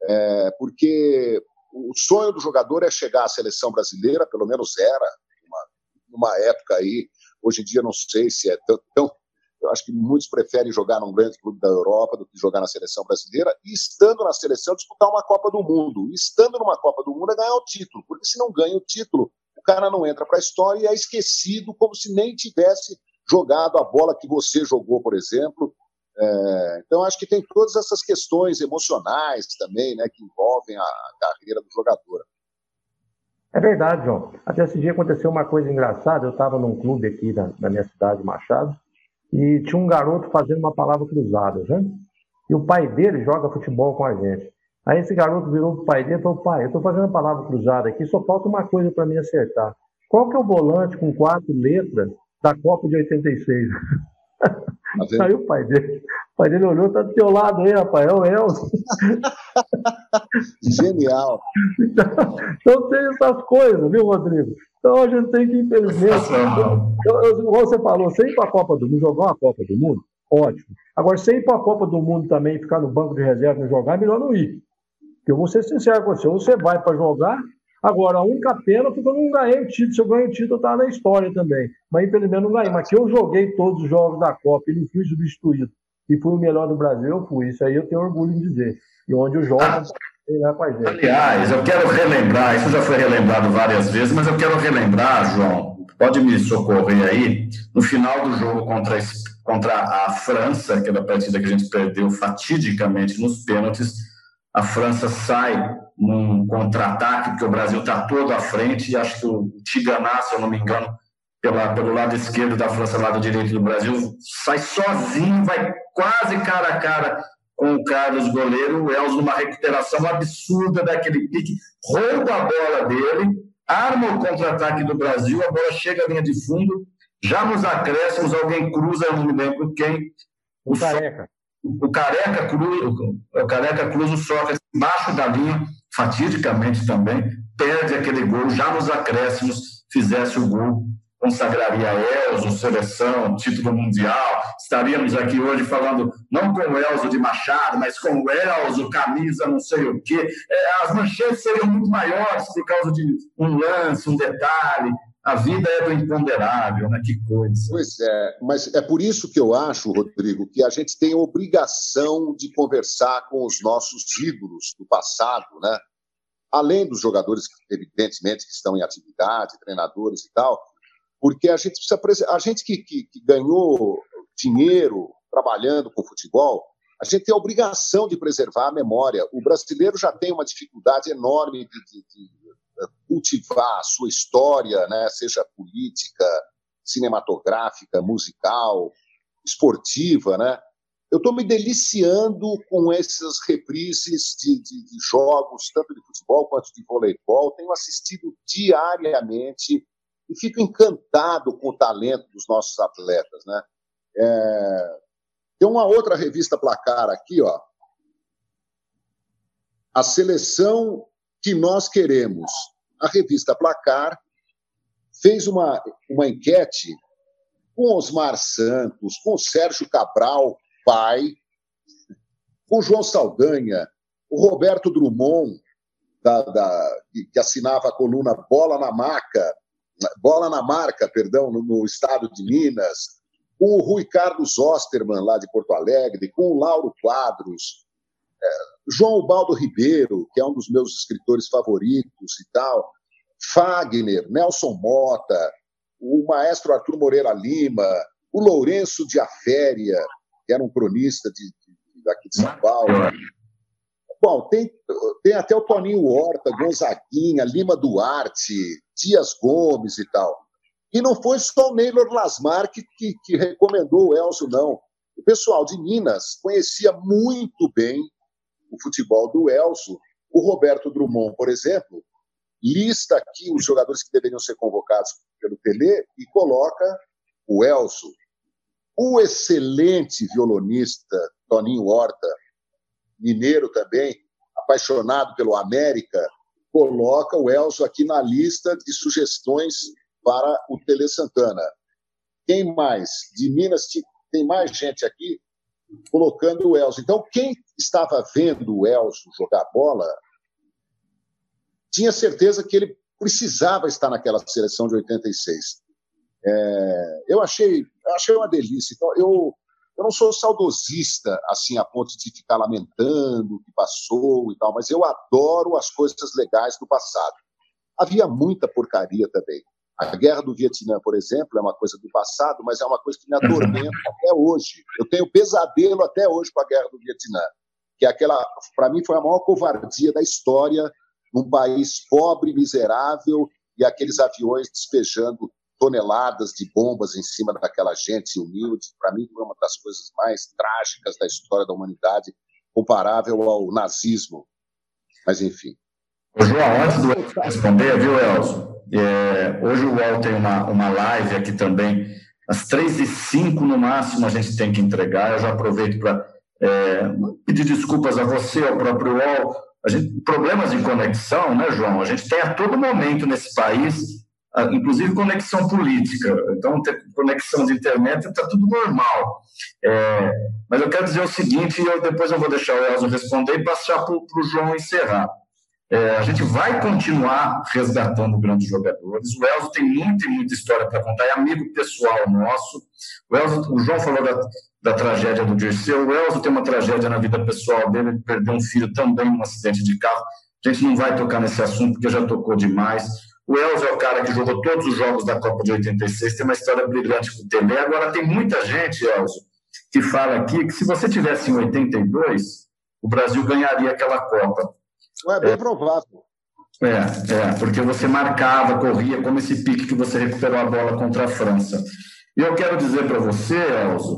É, porque o sonho do jogador é chegar à seleção brasileira, pelo menos era, numa época aí. Hoje em dia, não sei se é tão, tão. Eu acho que muitos preferem jogar num grande clube da Europa do que jogar na seleção brasileira, e estando na seleção, disputar uma Copa do Mundo. E estando numa Copa do Mundo é ganhar o título, porque se não ganha o título, cara não entra para a história e é esquecido como se nem tivesse jogado a bola que você jogou, por exemplo. É, então, acho que tem todas essas questões emocionais também, né, que envolvem a carreira do jogador. É verdade, João. Até esse dia aconteceu uma coisa engraçada. Eu estava num clube aqui da, minha cidade, Machado, e tinha um garoto fazendo uma palavra cruzada, né? E o pai dele joga futebol com a gente. Aí esse garoto virou pro pai dele e falou, pai, eu estou fazendo a palavra cruzada aqui, só falta uma coisa para mim acertar. Qual que é o volante com quatro letras da Copa de 86? Tá aí o pai dele. O pai dele olhou, tá do teu lado aí, rapaz, é o Elcio. Genial. Então, então, tem essas coisas, viu, Rodrigo? Então a gente tem que, infelizmente, como você falou, sem ir para a Copa do Mundo, jogar uma Copa do Mundo, ótimo. Agora, sem ir para a Copa do Mundo também, ficar no banco de reserva e jogar, é melhor não ir. Eu vou ser sincero com você, ou você vai para jogar, agora a única pena porque eu não ganhei o título, se eu ganhei o título tá na história também, mas infelizmente não ganhei, mas que eu joguei todos os jogos da Copa e não fui substituído, e fui o melhor do Brasil, eu fui, isso aí eu tenho orgulho de dizer, e onde eu jogo... Ah. Aliás, eu quero relembrar, isso já foi relembrado várias vezes, mas eu quero relembrar, João, pode me socorrer aí, no final do jogo contra, contra a França, aquela partida que a gente perdeu fatidicamente nos pênaltis, a França sai num contra-ataque, porque o Brasil está todo à frente, e acho que o Tiganá, se eu não me engano, pela, pelo lado esquerdo da França, lado direito do Brasil, sai sozinho, vai quase cara a cara com o Carlos goleiro, o Elzo numa recuperação absurda daquele pique, rouba a bola dele, arma o contra-ataque do Brasil, a bola chega à linha de fundo, já nos acréscimos alguém cruza, eu não me lembro quem. O Careca o Careca Cruz, o Careca Cruz o Sócrates embaixo da linha, fatidicamente também, perde aquele gol, já nos acréscimos fizesse o gol, consagraria Elzo, seleção, título mundial, estaríamos aqui hoje falando não com o Elzo de Machado, mas com o Elzo, camisa não sei o quê, é, as manchetes seriam muito maiores por causa de um lance, um detalhe, a vida é do imponderável, né? Que coisa. Pois é, mas é por isso que eu acho, Rodrigo, que a gente tem a obrigação de conversar com os nossos ídolos do passado, né? Além dos jogadores, evidentemente, que estão em atividade, treinadores e tal, porque a gente precisa. A gente que, que, que ganhou dinheiro trabalhando com futebol, a gente tem a obrigação de preservar a memória. O brasileiro já tem uma dificuldade enorme de, de, de cultivar a sua história, né, seja política, cinematográfica, musical, esportiva, né? Eu estou me deliciando com essas reprises de, de, de, jogos, tanto de futebol quanto de voleibol. Tenho assistido diariamente e fico encantado com o talento dos nossos atletas, né? É... Tem uma outra revista placar aqui, ó. A seleção que nós queremos. A revista Placar fez uma, uma enquete com Osmar Santos, com Sérgio Cabral, pai, com João Saldanha, o Roberto Drummond, da, da, que assinava a coluna Bola na Maca, Bola na Marca, perdão, no, no estado de Minas, com o Rui Carlos Osterman, lá de Porto Alegre, com o Lauro Quadros, é, João Baldo Ribeiro, que é um dos meus escritores favoritos e tal, Fagner, Nelson Mota, o maestro Arthur Moreira Lima, o Lourenço de Aféria, que era um cronista de, de, daqui de São Paulo. Bom, tem, tem até o Toninho Horta, Gonzaguinha, Lima Duarte, Dias Gomes e tal. E não foi só o Neylor Lasmar que, que, que recomendou o Elcio, não. O pessoal de Minas conhecia muito bem o futebol do Elcio. O Roberto Drummond, por exemplo, lista aqui os jogadores que deveriam ser convocados pelo Tele e coloca o Elcio. O excelente violonista Toninho Horta, mineiro também, apaixonado pelo América, coloca o Elcio aqui na lista de sugestões para o Tele Santana. Quem mais? De Minas tem mais gente aqui colocando o Elcio. Então, quem estava vendo o Elcio jogar bola tinha certeza que ele precisava estar naquela seleção de 86. É, eu achei, achei uma delícia. Então, eu, eu não sou saudosista assim a ponto de ficar lamentando o que passou e tal, mas eu adoro as coisas legais do passado. Havia muita porcaria também. A guerra do Vietnã, por exemplo, é uma coisa do passado, mas é uma coisa que me atormenta até hoje. Eu tenho pesadelo até hoje com a guerra do Vietnã, que é aquela, para mim, foi a maior covardia da história num país pobre, miserável e aqueles aviões despejando toneladas de bombas em cima daquela gente humilde. Para mim, foi uma das coisas mais trágicas da história da humanidade, comparável ao nazismo. Mas, enfim. João, antes do responder, viu, Elcio? É, hoje o UOL tem uma, uma live aqui também, às três e cinco no máximo a gente tem que entregar. Eu já aproveito para é, pedir desculpas a você, ao próprio UOL. A gente, problemas de conexão, né, João? A gente tem a todo momento nesse país inclusive conexão política. Então, conexão de internet está tudo normal. É, mas eu quero dizer o seguinte, e depois eu vou deixar o Elzo responder e passar para o João encerrar. É, a gente vai continuar resgatando grandes jogadores. O Elzo tem muita e muita história para contar, é amigo pessoal nosso. O, Elzo, o João falou da, da tragédia do Dirceu. O Elzo tem uma tragédia na vida pessoal dele, ele perdeu um filho também num acidente de carro. A gente não vai tocar nesse assunto porque já tocou demais. O Elzo é o cara que jogou todos os jogos da Copa de 86, tem uma história brilhante com o Tele. Agora, tem muita gente, Elzo, que fala aqui que se você tivesse em 82, o Brasil ganharia aquela Copa. É bem é, provável. É, é, porque você marcava, corria, como esse pique que você recuperou a bola contra a França. E eu quero dizer para você, Elzo,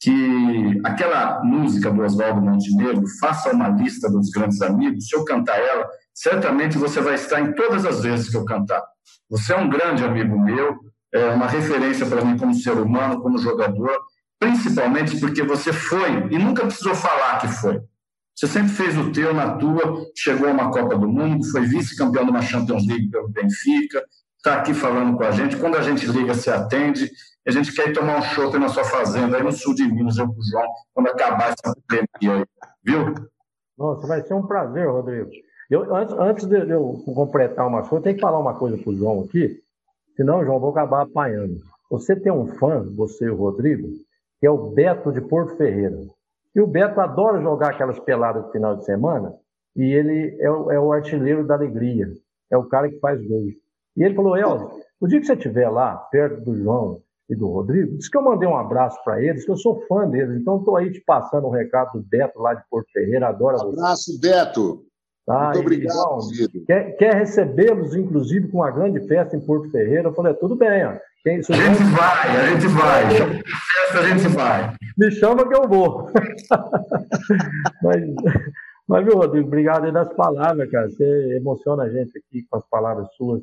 que aquela música do Oswaldo Montenegro, faça uma lista dos grandes amigos, se eu cantar ela, certamente você vai estar em todas as vezes que eu cantar. Você é um grande amigo meu, é uma referência para mim como ser humano, como jogador, principalmente porque você foi e nunca precisou falar que foi. Você sempre fez o teu na tua, chegou a uma Copa do Mundo, foi vice-campeão de uma Champions League pelo Benfica, está aqui falando com a gente. Quando a gente liga, se atende. A gente quer ir tomar um chopp na sua fazenda, aí no sul de Minas, eu com o João, quando acabar essa pandemia aí, viu? Nossa, vai ser um prazer, Rodrigo. Eu, antes, antes de eu completar uma coisa, eu tenho que falar uma coisa para o João aqui, senão, João, eu vou acabar apanhando. Você tem um fã, você e o Rodrigo, que é o Beto de Porto Ferreira. E o Beto adora jogar aquelas peladas de final de semana, e ele é o, é o artilheiro da alegria, é o cara que faz gols. E ele falou, Elza, o dia que você estiver lá, perto do João e do Rodrigo, diz que eu mandei um abraço para eles, que eu sou fã deles, então estou aí te passando um recado do Beto lá de Porto Ferreira, adora você. Abraço, Beto. Tá? Muito obrigado, e, Quer, quer recebê-los, inclusive, com uma grande festa em Porto Ferreira. Eu falei, tudo bem, ó. Quem, a gente vai, a gente vai. Festa a gente vai. Me chama que eu vou. mas, mas, meu Rodrigo, obrigado aí das palavras, cara. Você emociona a gente aqui com as palavras suas.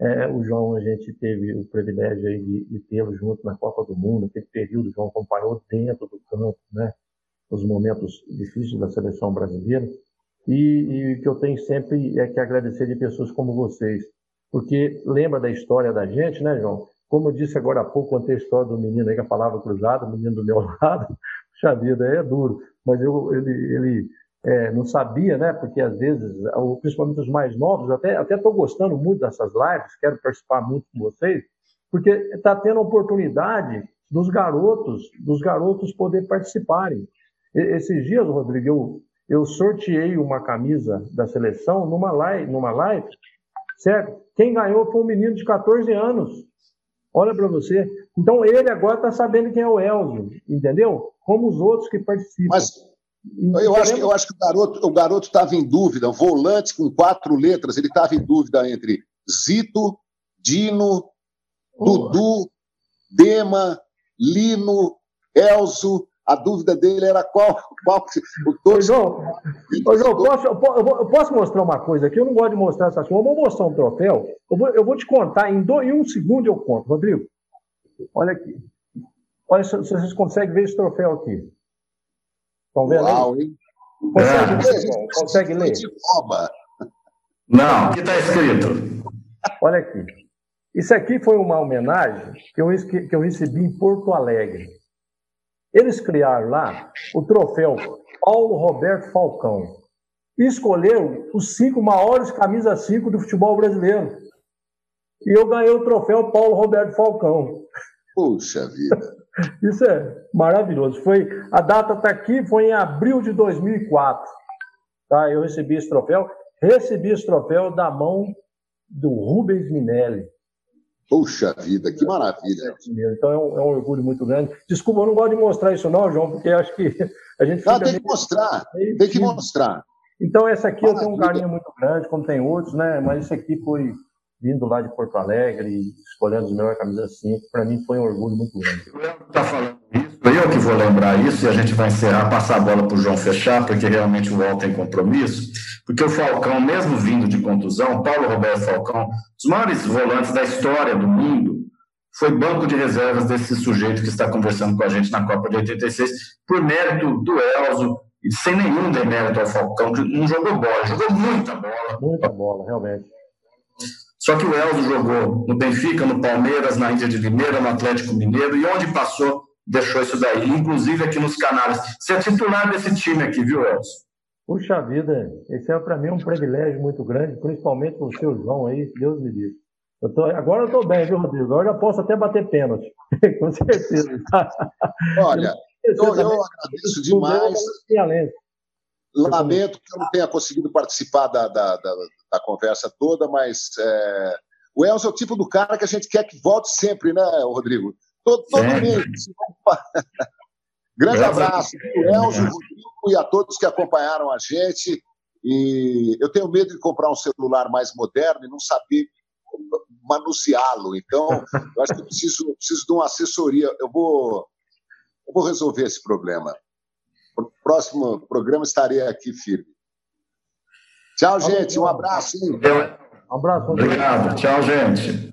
É, o João, a gente teve o privilégio aí de, de tê-lo junto na Copa do Mundo. Aquele período, o João acompanhou dentro do campo, né? Os momentos difíceis da seleção brasileira. E, o que eu tenho sempre é que agradecer de pessoas como vocês, porque lembra da história da gente, né, João? Como eu disse agora há pouco, contei a história do menino aí com a palavra cruzada, o menino do meu lado, Puxa vida, é duro. Mas eu, ele, ele é, não sabia, né? Porque às vezes, principalmente os mais novos, até até estou gostando muito dessas lives, quero participar muito com vocês, porque está tendo a oportunidade dos garotos, dos garotos poder participarem. E, esses dias, Rodrigo, eu, eu sorteei uma camisa da seleção numa live, numa live, certo? Quem ganhou foi um menino de 14 anos. Olha para você. Então ele agora está sabendo quem é o Elzo, entendeu? Como os outros que participam. Mas eu acho, eu acho que o garoto o garoto estava em dúvida. Volante com quatro letras, ele estava em dúvida entre Zito, Dino. Dudu, Dema, Lino, Elzo. A dúvida dele era qual. qual o Ô, João, ô, João posso, eu posso mostrar uma coisa aqui? Eu não gosto de mostrar essas coisas. Eu vou mostrar um troféu. Eu vou, eu vou te contar. Em, dois, em um segundo eu conto. Rodrigo, olha aqui. Olha se, se vocês conseguem ver esse troféu aqui. Estão vendo Uau, aí? Hein? Consegue, é. ler, Consegue ler? Não, o que está escrito? Olha aqui. Isso aqui foi uma homenagem que eu, que eu recebi em Porto Alegre. Eles criaram lá o troféu Paulo Roberto Falcão e escolheram os cinco maiores camisas 5 do futebol brasileiro. E eu ganhei o troféu Paulo Roberto Falcão. Puxa vida! Isso é maravilhoso. Foi a data está aqui, foi em abril de 2004. Tá? Eu recebi esse troféu, recebi esse troféu da mão do Rubens Minelli. Puxa vida, que maravilha. Então é um, é um, orgulho muito grande. Desculpa, eu não gosto de mostrar isso não, João, porque acho que a gente... Não, tem que mostrar, tem que mostrar. Então essa aqui maravilha. eu tenho um carinho muito grande, como tem outros, né? Mas esse aqui foi vindo lá de Porto Alegre, escolhendo os melhores camisas 5, para mim foi um orgulho muito grande. O está falando isso, eu que vou lembrar isso, e a gente vai encerrar, passar a bola para o João fechar, porque realmente o Walt tem compromisso, porque o Falcão, mesmo vindo de contusão, Paulo Roberto Falcão, os maiores volantes da história do mundo, foi banco de reservas desse sujeito que está conversando com a gente na Copa de 86, por mérito do Elzo, e sem nenhum demérito ao Falcão, que não jogou bola, jogou muita bola. Muita bola, realmente. Só que o Elzo jogou no Benfica, no Palmeiras, na Índia de Limeira, no Atlético Mineiro, e onde passou, deixou isso daí, inclusive aqui nos canais. Você é titular desse time aqui, viu, Elzo? Puxa vida, esse é para mim um privilégio muito grande, principalmente com o seu João aí, Deus me livre. Eu tô, agora eu estou bem, viu, Rodrigo? Agora eu posso até bater pênalti, com certeza. Olha, eu, eu agradeço demais. Lamento que eu não tenha conseguido participar da, da, da, da conversa toda, mas é, o Elcio é o tipo do cara que a gente quer que volte sempre, né, Rodrigo? Todo, todo mês. Grande abraço o Elcio, Rodrigo e a todos que acompanharam a gente. E eu tenho medo de comprar um celular mais moderno e não saber manuseá-lo. Então, eu acho que eu preciso, preciso de uma assessoria. Eu vou, eu vou resolver esse problema. No próximo programa estarei aqui firme. Tchau, gente. Um abraço. Um abraço. Obrigado. Tchau, gente.